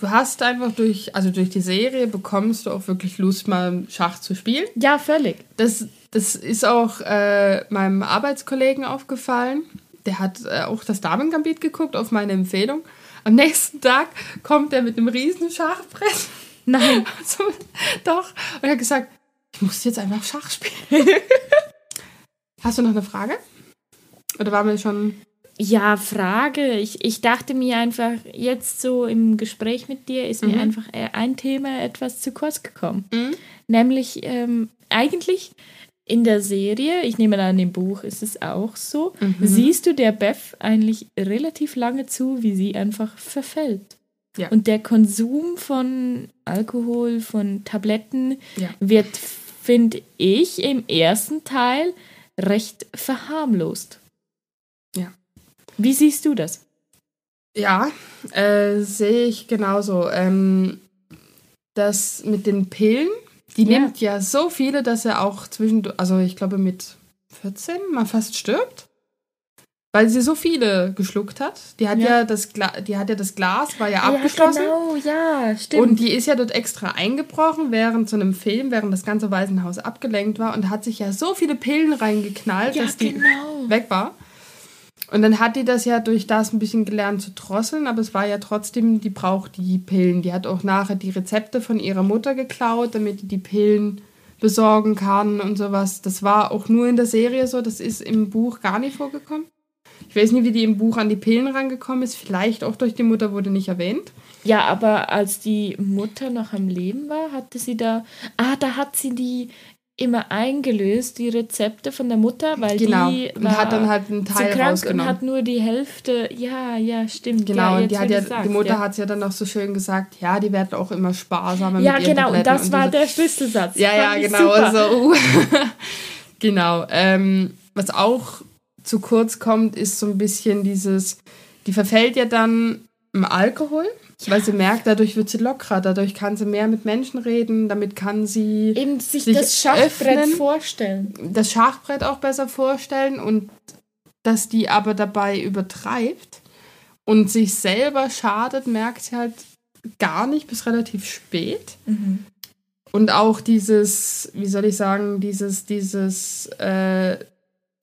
Du hast einfach durch, also durch die Serie bekommst du auch wirklich Lust, mal Schach zu spielen. Ja, völlig. Das, das ist auch äh, meinem Arbeitskollegen aufgefallen. Der hat äh, auch das Damengambit geguckt auf meine Empfehlung. Am nächsten Tag kommt er mit einem riesen Schachbrett. Nein. (laughs) So, doch. Und er hat gesagt, ich muss jetzt einfach Schach spielen. (laughs) Hast du noch eine Frage? Oder waren wir schon Ja, Frage. Ich, ich dachte mir einfach, jetzt so im Gespräch mit dir ist mir Mhm. einfach äh, ein Thema etwas zu kurz gekommen. Mhm. Nämlich ähm, eigentlich in der Serie, ich nehme an, im Buch ist es auch so, Mhm. siehst du der Beth eigentlich relativ lange zu, wie sie einfach verfällt. Ja. Und der Konsum von Alkohol, von Tabletten Ja. wird, finde ich, im ersten Teil recht verharmlost. Ja. Wie siehst du das? Ja, äh, sehe ich genauso. Ähm, das mit den Pillen, die Ja. nimmt ja so viele, dass er auch zwischendurch, also ich glaube mit 14 mal fast stirbt. Weil sie so viele geschluckt hat. Die hat ja, Ja. das Gla die hat ja das Glas, war ja abgeschlossen. genau, ja, stimmt. Und die ist ja dort extra eingebrochen während so einem Film, während das ganze Waisenhaus abgelenkt war und hat sich ja so viele Pillen reingeknallt, ja, dass die genau. weg war. Und dann hat die das ja durch das ein bisschen gelernt zu drosseln, aber es war ja trotzdem, die braucht die Pillen. Die hat auch nachher die Rezepte von ihrer Mutter geklaut, damit die die Pillen besorgen kann und sowas. Das war auch nur in der Serie so, das ist im Buch gar nicht vorgekommen. Ich weiß nicht, wie die im Buch an die Pillen rangekommen ist. Vielleicht auch durch die Mutter wurde nicht erwähnt. Ja, aber als die Mutter noch am Leben war, hatte sie da. Ah, da hat sie die immer eingelöst, die Rezepte von der Mutter, weil Genau. die Und war hat dann halt einen zu Teil krank und rausgenommen. hat nur die Hälfte. Ja, ja, stimmt. Genau, ja, und die, hat ja, die Mutter ja. hat es ja dann noch so schön gesagt, ja, die werden auch immer sparsamer Ja, mit ihren genau, und Tabletten das war so. der Schlüsselsatz. Ja, ja, genau. Also, uh. (laughs) genau. Ähm, was auch zu kurz kommt, ist so ein bisschen dieses, die verfällt ja dann im Alkohol, weil sie merkt, dadurch wird sie lockerer, dadurch kann sie mehr mit Menschen reden, damit kann sie Eben sich, sich das Schachbrett öffnen. vorstellen. das Schachbrett auch besser vorstellen und dass die aber dabei übertreibt und sich selber schadet, merkt sie halt gar nicht bis relativ spät. Mhm. Und auch dieses, wie soll ich sagen, dieses, dieses, äh,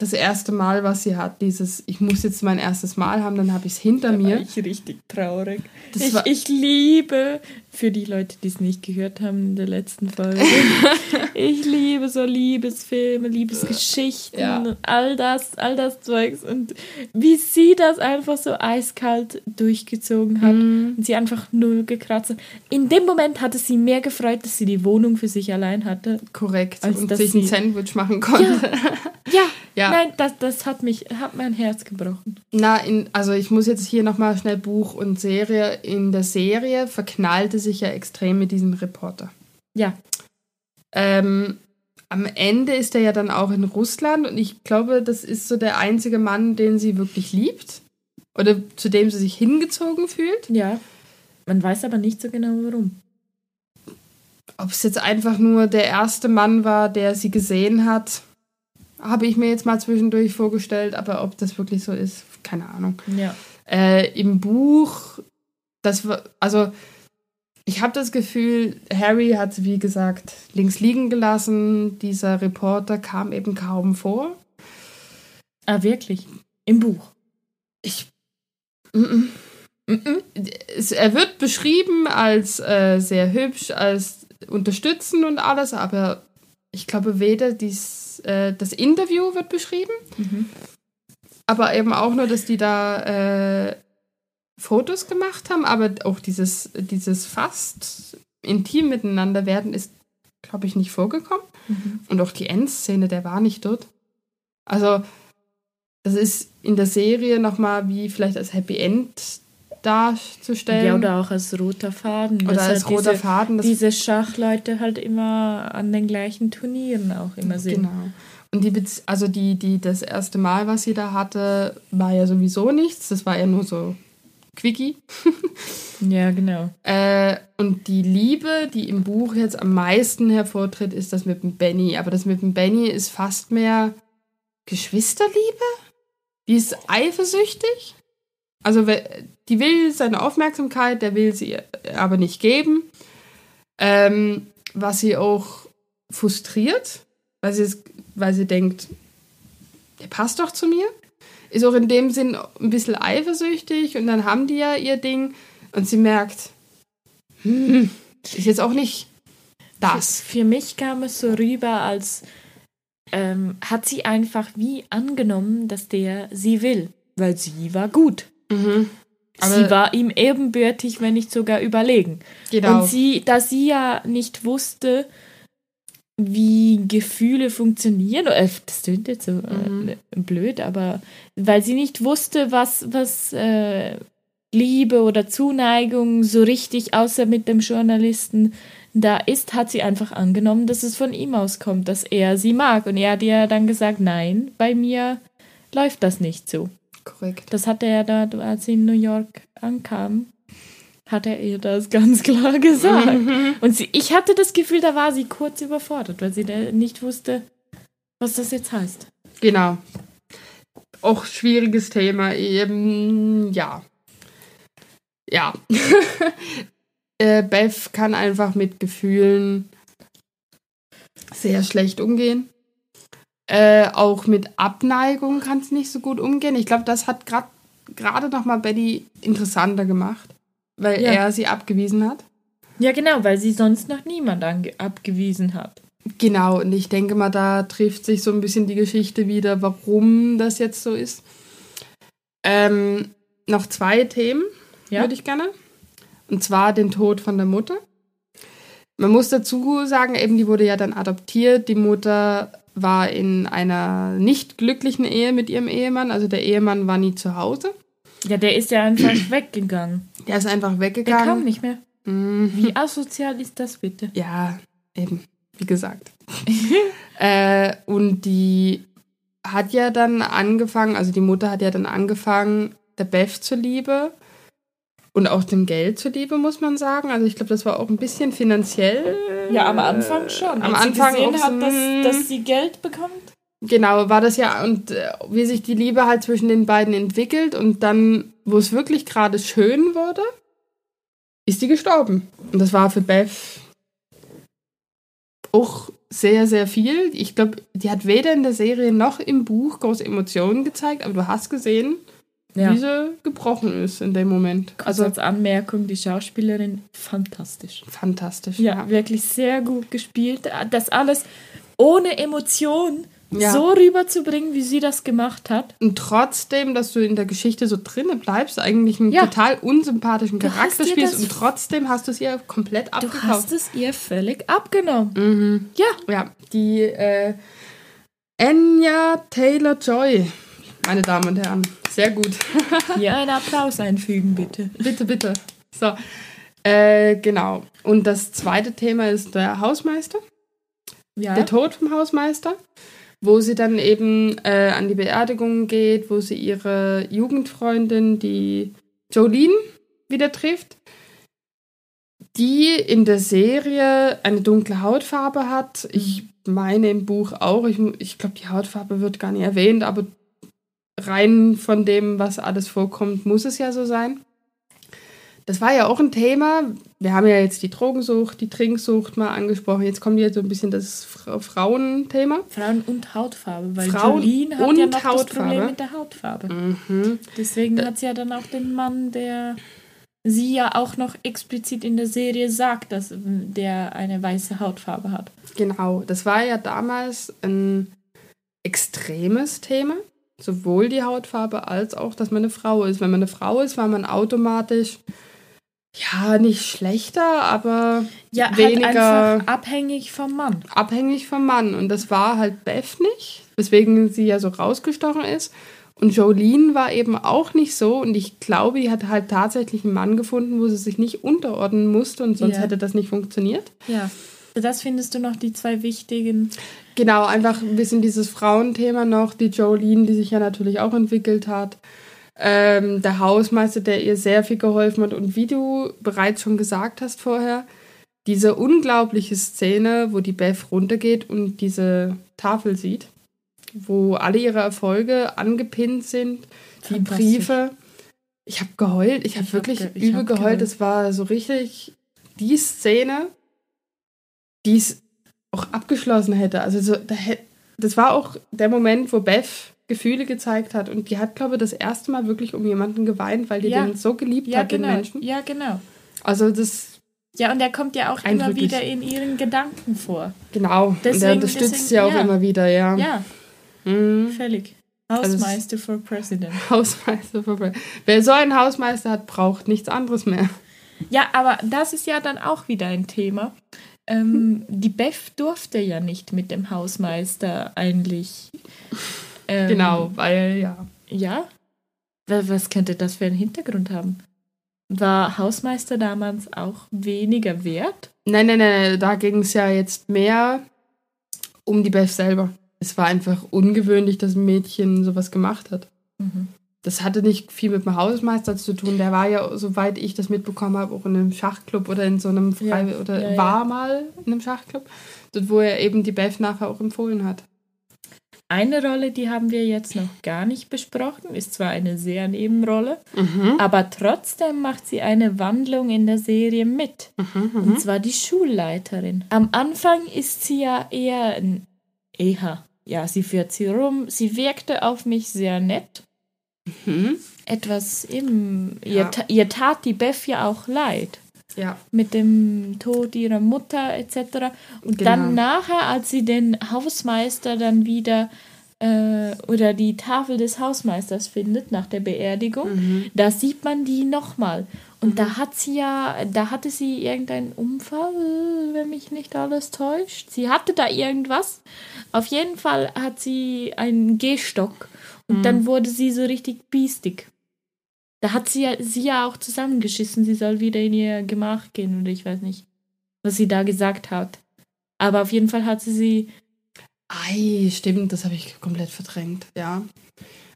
das erste Mal, was sie hat, dieses, ich muss jetzt mein erstes Mal haben, dann habe ich es hinter Da war mir. ich richtig traurig. Das ich, war- ich liebe, für die Leute, die es nicht gehört haben in der letzten Folge, (laughs) ich liebe so Liebesfilme, Liebesgeschichten Ja. und all das, all das Zeugs. Und wie sie das einfach so eiskalt durchgezogen hat Mhm. und sie einfach null gekratzt hat. In dem Moment hatte sie mehr gefreut, dass sie die Wohnung für sich allein hatte. Korrekt. Als und dass sich ein sie- Sandwich machen konnte. (laughs) Ja, Ja. nein, das, das hat mich, hat mein Herz gebrochen. Na, in, also ich muss jetzt hier nochmal schnell Buch und Serie. In der Serie verknallte sich ja extrem mit diesem Reporter. Ja, Ähm, am Ende ist er ja dann auch in Russland und ich glaube, das ist so der einzige Mann, den sie wirklich liebt. Oder zu dem sie sich hingezogen fühlt. ja. Man weiß aber nicht so genau warum. Ob es jetzt einfach nur der erste Mann war, der sie gesehen hat, habe ich mir jetzt mal zwischendurch vorgestellt, aber ob das wirklich so ist, keine Ahnung. Ja. Äh, Im Buch, das war, also ich habe das Gefühl, Harry hat sie, wie gesagt, links liegen gelassen. Dieser Reporter kam eben kaum vor. Ah, wirklich? Im Buch. Ich. Mm -mm. Es, er wird beschrieben als äh, sehr hübsch, als unterstützend und alles, aber ich glaube weder dies, äh, das Interview wird beschrieben, Mhm. aber eben auch nur, dass die da äh, Fotos gemacht haben, aber auch dieses, dieses fast intim miteinander werden ist, glaube ich, nicht vorgekommen. Mhm. Und auch die Endszene, der war nicht dort. Also, das ist in der Serie nochmal wie vielleicht als Happy End darzustellen. Ja, oder auch als roter Faden. Oder als halt roter diese, Faden. Diese Schachleute halt immer an den gleichen Turnieren auch immer sind. Genau. Und die, Bez- also die, die, das erste Mal, was sie da hatte, war ja sowieso nichts. Das war ja nur so Quickie. Ja, genau. Äh, und die Liebe, die im Buch jetzt am meisten hervortritt, ist das mit dem Benny. Aber das mit dem Benny ist fast mehr Geschwisterliebe. Die ist eifersüchtig. Also die will seine Aufmerksamkeit, der will sie aber nicht geben. Ähm, was sie auch frustriert, weil sie, es, weil sie denkt, der passt doch zu mir. Ist auch in dem Sinn ein bisschen eifersüchtig und dann haben die ja ihr Ding und sie merkt, hm, ist jetzt auch nicht das. Für, für mich kam es so rüber, als ähm, hat sie einfach wie angenommen, dass der sie will. weil sie war gut. Mhm. sie war ihm ebenbürtig, wenn nicht sogar überlegen. Genau. Und sie, da sie ja nicht wusste, wie Gefühle funktionieren, äh, das klingt jetzt so äh, blöd, aber weil sie nicht wusste, was, was äh, Liebe oder Zuneigung so richtig, außer mit dem Journalisten, da ist, hat sie einfach angenommen, dass es von ihm auskommt, dass er sie mag. Und er hat ihr dann gesagt, nein, bei mir läuft das nicht so. Korrekt. Das hat er da, als sie in New York ankam, hat er ihr das (laughs) ganz klar gesagt. Und sie, ich hatte das Gefühl, da war sie kurz überfordert, weil sie da nicht wusste, was das jetzt heißt. Genau. Auch schwieriges Thema. Eben, ja. Ja. (laughs) äh, Beth kann einfach mit Gefühlen sehr schlecht umgehen. Äh, auch mit Abneigung kann es nicht so gut umgehen. Ich glaube, das hat gerade gerade noch mal Betty interessanter gemacht, weil Ja. er sie abgewiesen hat. Ja, genau, weil sie sonst noch niemand abgewiesen hat. Genau, und ich denke mal, da trifft sich so ein bisschen die Geschichte wieder, warum das jetzt so ist. Ähm, noch zwei Themen Ja. würde ich gerne. Und zwar den Tod von der Mutter. Man muss dazu sagen, eben die wurde ja dann adoptiert. Die Mutter war in einer nicht glücklichen Ehe mit ihrem Ehemann. Also der Ehemann war nie zu Hause. Ja, der ist ja einfach (clears throat) weggegangen. Der ist einfach Der kam weggegangen. nicht mehr. Mhm. Wie asozial ist das bitte? Ja, eben, wie gesagt. (laughs) äh, und die hat ja dann angefangen, also die Mutter hat ja dann angefangen, der Beth zuliebe und auch dem Geld zuliebe, muss man sagen. Also ich glaube, das war auch ein bisschen finanziell. Ja, am Anfang schon. am Als Anfang sie gesehen hat, dass, mm. dass sie Geld bekommt. Genau, war das ja, und äh, wie sich die Liebe halt zwischen den beiden entwickelt und dann, wo es wirklich gerade schön wurde, ist die gestorben. Und das war für Beth auch sehr, sehr viel. Ich glaube, die hat weder in der Serie noch im Buch große Emotionen gezeigt, aber du hast gesehen, Ja. wie sie gebrochen ist in dem Moment. Also Also als Anmerkung, die Schauspielerin, fantastisch. fantastisch. Ja, wirklich sehr gut gespielt. Das alles ohne Emotion Ja. so rüberzubringen, wie sie das gemacht hat. Und trotzdem, dass du in der Geschichte so drinne bleibst, eigentlich einen Ja. total unsympathischen Du Charakter spielst und trotzdem hast du es ihr komplett Du abgekauft. hast es ihr völlig abgenommen. Mhm. Ja, Ja, die äh, Anya Taylor-Joy, meine Damen und Herren. Sehr gut. (laughs) hier einen Applaus einfügen, bitte. bitte, bitte. So, äh, genau. Und das zweite Thema ist der Hausmeister, Ja, der Tod vom Hausmeister, wo sie dann eben äh, an die Beerdigung geht, wo sie ihre Jugendfreundin, die Jolene, wieder trifft, die in der Serie eine dunkle Hautfarbe hat. Ich meine im Buch auch. Ich, ich glaube, die Hautfarbe wird gar nicht erwähnt, aber rein von dem, was alles vorkommt, muss es ja so sein. Das war ja auch ein Thema. Wir haben ja jetzt die Drogensucht, die Trinksucht mal angesprochen. Jetzt kommt jetzt so ein bisschen das Fra Frauenthema. Frauen und Hautfarbe, weil Frauen Jolene hat und ja noch das Hautfarbe. Problem mit der Hautfarbe. Mhm. Deswegen hat sie ja dann auch den Mann, der sie ja auch noch explizit in der Serie sagt, dass der eine weiße Hautfarbe hat. Genau, das war ja damals ein extremes Thema. Sowohl die Hautfarbe als auch, dass man eine Frau ist. Wenn man eine Frau ist, war man automatisch, ja, nicht schlechter, aber Ja, Weniger- halt abhängig vom Mann. abhängig vom Mann. Und das war halt Beth nicht, weswegen sie ja so rausgestochen ist. Und Jolene war eben auch nicht so. Und ich glaube, die hat halt tatsächlich einen Mann gefunden, wo sie sich nicht unterordnen musste und sonst Ja. hätte das nicht funktioniert. Ja. Das findest du noch die zwei wichtigen. Genau, einfach ein bisschen dieses Frauenthema noch, die Jolene, die sich ja natürlich auch entwickelt hat. Ähm, der Hausmeister, der ihr sehr viel geholfen hat. Und wie du bereits schon gesagt hast vorher, diese unglaubliche Szene, wo die Beth runtergeht und diese Tafel sieht, wo alle ihre Erfolge angepinnt sind, die. Briefe. Ich habe geheult, ich habe Ich hab wirklich ge- übel hab geheult. Es war so richtig die Szene, die es auch abgeschlossen hätte. Also so, da hätt, das war auch der Moment, wo Beth Gefühle gezeigt hat und die hat, glaube ich, das erste Mal wirklich um jemanden geweint, weil die Ja. den so geliebt Ja, hat, den genau. Menschen. Ja, genau. Also das, Ja, und er kommt ja auch immer wieder in ihren Gedanken vor. genau. und er Deswegen- unterstützt deswegen- sie auch ja. immer wieder, ja. Ja, Mhm. völlig. Hausmeister for President. (laughs) Hausmeister for President. Wer so einen Hausmeister hat, braucht nichts anderes mehr. Ja, aber das ist ja dann auch wieder ein Thema. Ähm, die Beth durfte ja nicht mit dem Hausmeister eigentlich. Ähm, Genau, weil ja. Ja? Wa- Was könnte das für einen Hintergrund haben? War Hausmeister damals auch weniger wert? Nein, nein, nein, da ging es ja jetzt mehr um die Beth selber. Es war einfach ungewöhnlich, dass ein Mädchen sowas gemacht hat. Mhm. Das hatte nicht viel mit dem Hausmeister zu tun. Der war ja, soweit ich das mitbekommen habe, auch in einem Schachclub oder in so einem Frei Ja, oder ja, ja. war mal in einem Schachclub, dort wo er eben die Beth nachher auch empfohlen hat. Eine Rolle, die haben wir jetzt noch gar nicht besprochen, ist zwar eine sehr Nebenrolle, Mhm. aber trotzdem macht sie eine Wandlung in der Serie mit. Mhm. Und zwar die Schulleiterin. Am Anfang ist sie ja eher ein eher. Ja, sie führt sie rum. Sie wirkte auf mich sehr nett. Mhm. Etwas im. Ihr, Ja. ta- ihr tat die Beth ja auch leid. Ja. Mit dem Tod ihrer Mutter etc. Und Genau. dann nachher, als sie den Hausmeister dann wieder äh, oder die Tafel des Hausmeisters findet nach der Beerdigung, Mhm. da sieht man die nochmal. Und da hat sie ja, da hatte sie irgendeinen Unfall, wenn mich nicht alles täuscht. Sie hatte da irgendwas. Auf jeden Fall hat sie einen Gehstock und dann wurde sie so richtig biestig. Da hat sie ja, sie ja auch zusammengeschissen, sie soll wieder in ihr Gemach gehen oder ich weiß nicht, was sie da gesagt hat. Aber auf jeden Fall hat sie sie, Ei, stimmt, das habe ich komplett verdrängt, ja.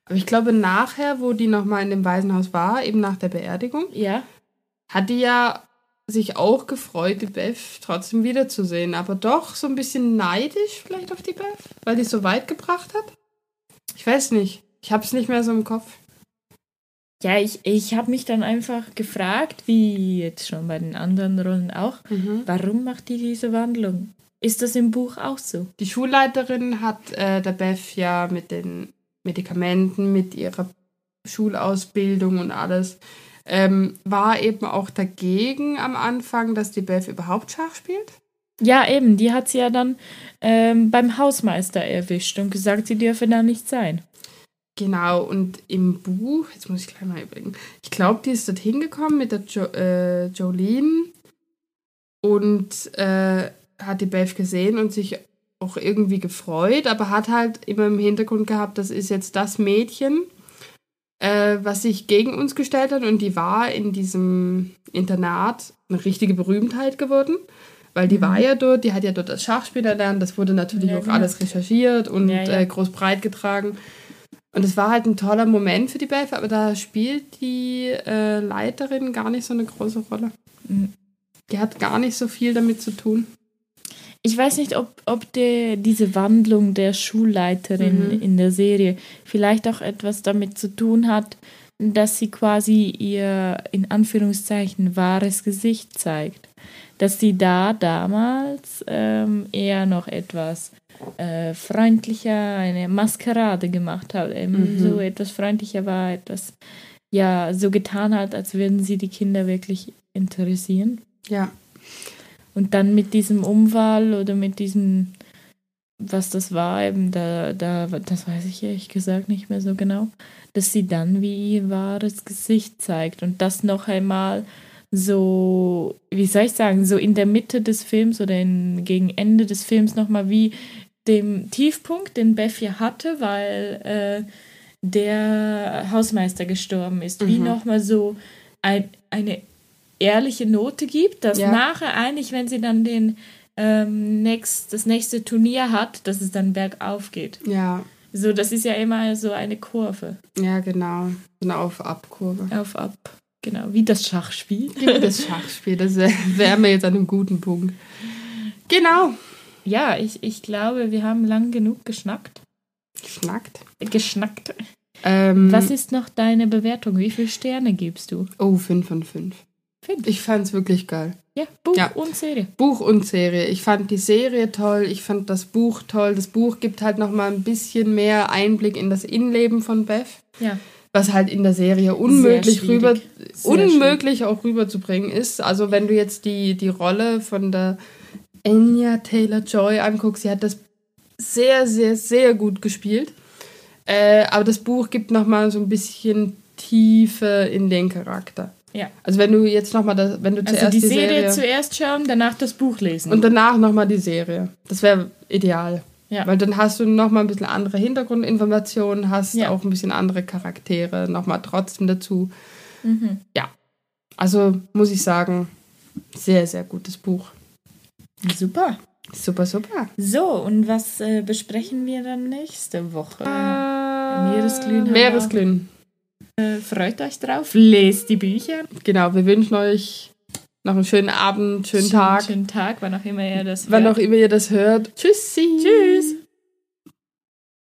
Aber ich glaube, nachher, wo die nochmal in dem Waisenhaus war, eben nach der Beerdigung, ja, hat die ja sich auch gefreut, die Beth trotzdem wiederzusehen. Aber doch so ein bisschen neidisch vielleicht auf die Beth, weil die es so weit gebracht hat. Ich weiß nicht. Ich habe es nicht mehr so im Kopf. ja, ich, ich habe mich dann einfach gefragt, wie jetzt schon bei den anderen Rollen auch, warum macht die diese Wandlung? Ist das im Buch auch so? Die Schulleiterin hat äh, der Beth ja mit den Medikamenten, mit ihrer Schulausbildung und alles, ähm, war eben auch dagegen am Anfang, dass die Beth überhaupt Schach spielt. Ja, eben, die hat sie ja dann ähm, beim Hausmeister erwischt und gesagt, sie dürfe da nicht sein. Genau, und im Buch, jetzt muss ich gleich mal überlegen, ich glaube, die ist dort hingekommen mit der jo äh, Jolene und äh, hat die Beth gesehen und sich auch irgendwie gefreut, aber hat halt immer im Hintergrund gehabt, das ist jetzt das Mädchen, äh, was sich gegen uns gestellt hat und die war in diesem Internat eine richtige Berühmtheit geworden. Weil die war ja dort, die hat ja dort das Schachspiel erlernt, das wurde natürlich Ja, auch genau. alles recherchiert und Ja, ja. Äh, groß breit getragen. Und es war halt ein toller Moment für die Beth, aber da spielt die äh, Leiterin gar nicht so eine große Rolle. Mhm. Die hat gar nicht so viel damit zu tun. Ich weiß nicht, ob, ob der, diese Wandlung der Schulleiterin Mhm. in der Serie vielleicht auch etwas damit zu tun hat, dass sie quasi ihr in Anführungszeichen wahres Gesicht zeigt. Dass sie da damals ähm, eher noch etwas äh, freundlicher, eine Maskerade gemacht hat, eben Mhm. so etwas freundlicher war, etwas ja so getan hat, als würden sie die Kinder wirklich interessieren. Ja. Und dann mit diesem Umwahl oder mit diesem, was das war, eben, da, da, das weiß ich ehrlich gesagt nicht mehr so genau, dass sie dann wie ihr wahres Gesicht zeigt und das noch einmal so, wie soll ich sagen, so in der Mitte des Films oder in, gegen Ende des Films nochmal wie dem Tiefpunkt, den Beth ja hatte, weil äh, der Hausmeister gestorben ist, wie Mhm. nochmal so ein, eine ehrliche Note gibt, dass Ja. nachher eigentlich, wenn sie dann den ähm, next, das nächste Turnier hat, dass es dann bergauf geht. Ja. So, das ist ja immer so eine Kurve. Ja, genau. Eine Auf-Ab-Kurve. Auf, ab. Genau, wie das Schachspiel. Wie das Schachspiel, das wären wir jetzt an einem guten Punkt. Genau. Ja, ich, ich glaube, wir haben lang genug geschnackt. Geschnackt. Geschnackt. Ähm, Was ist noch deine Bewertung? Wie viele Sterne gibst du? Oh, 5 von 5. Fünf. Ich fand's wirklich geil. Ja, Buch Ja. und Serie. Buch und Serie. Ich fand die Serie toll, ich fand das Buch toll. Das Buch gibt halt noch mal ein bisschen mehr Einblick in das Innenleben von Beth, Ja. Was halt in der Serie unmöglich rüber unmöglich auch rüberzubringen ist. Also wenn du jetzt die die Rolle von der Anya Taylor Joy anguckst, sie hat das sehr sehr sehr gut gespielt. Äh, aber das Buch gibt nochmal so ein bisschen Tiefe in den Charakter. Ja. Also wenn du jetzt nochmal, wenn du Also zuerst die die Serie, Serie, zuerst schauen, danach das Buch lesen. und danach nochmal die Serie. Das wäre ideal. Ja. Weil dann hast du nochmal ein bisschen andere Hintergrundinformationen, hast Ja. auch ein bisschen andere Charaktere nochmal trotzdem dazu. Mhm. Ja. Also muss ich sagen, sehr, sehr gutes Buch. Super. Super, super. So, und was äh, besprechen wir dann nächste Woche? Meeresglühen haben wir Meeresglühen. Äh, freut euch drauf. Lest die Bücher. Genau, wir wünschen euch noch einen schönen Abend, schönen Tag. Schönen Tag, wann auch immer ihr das Wann hört. auch immer ihr das hört. Tschüssi. Tschüss.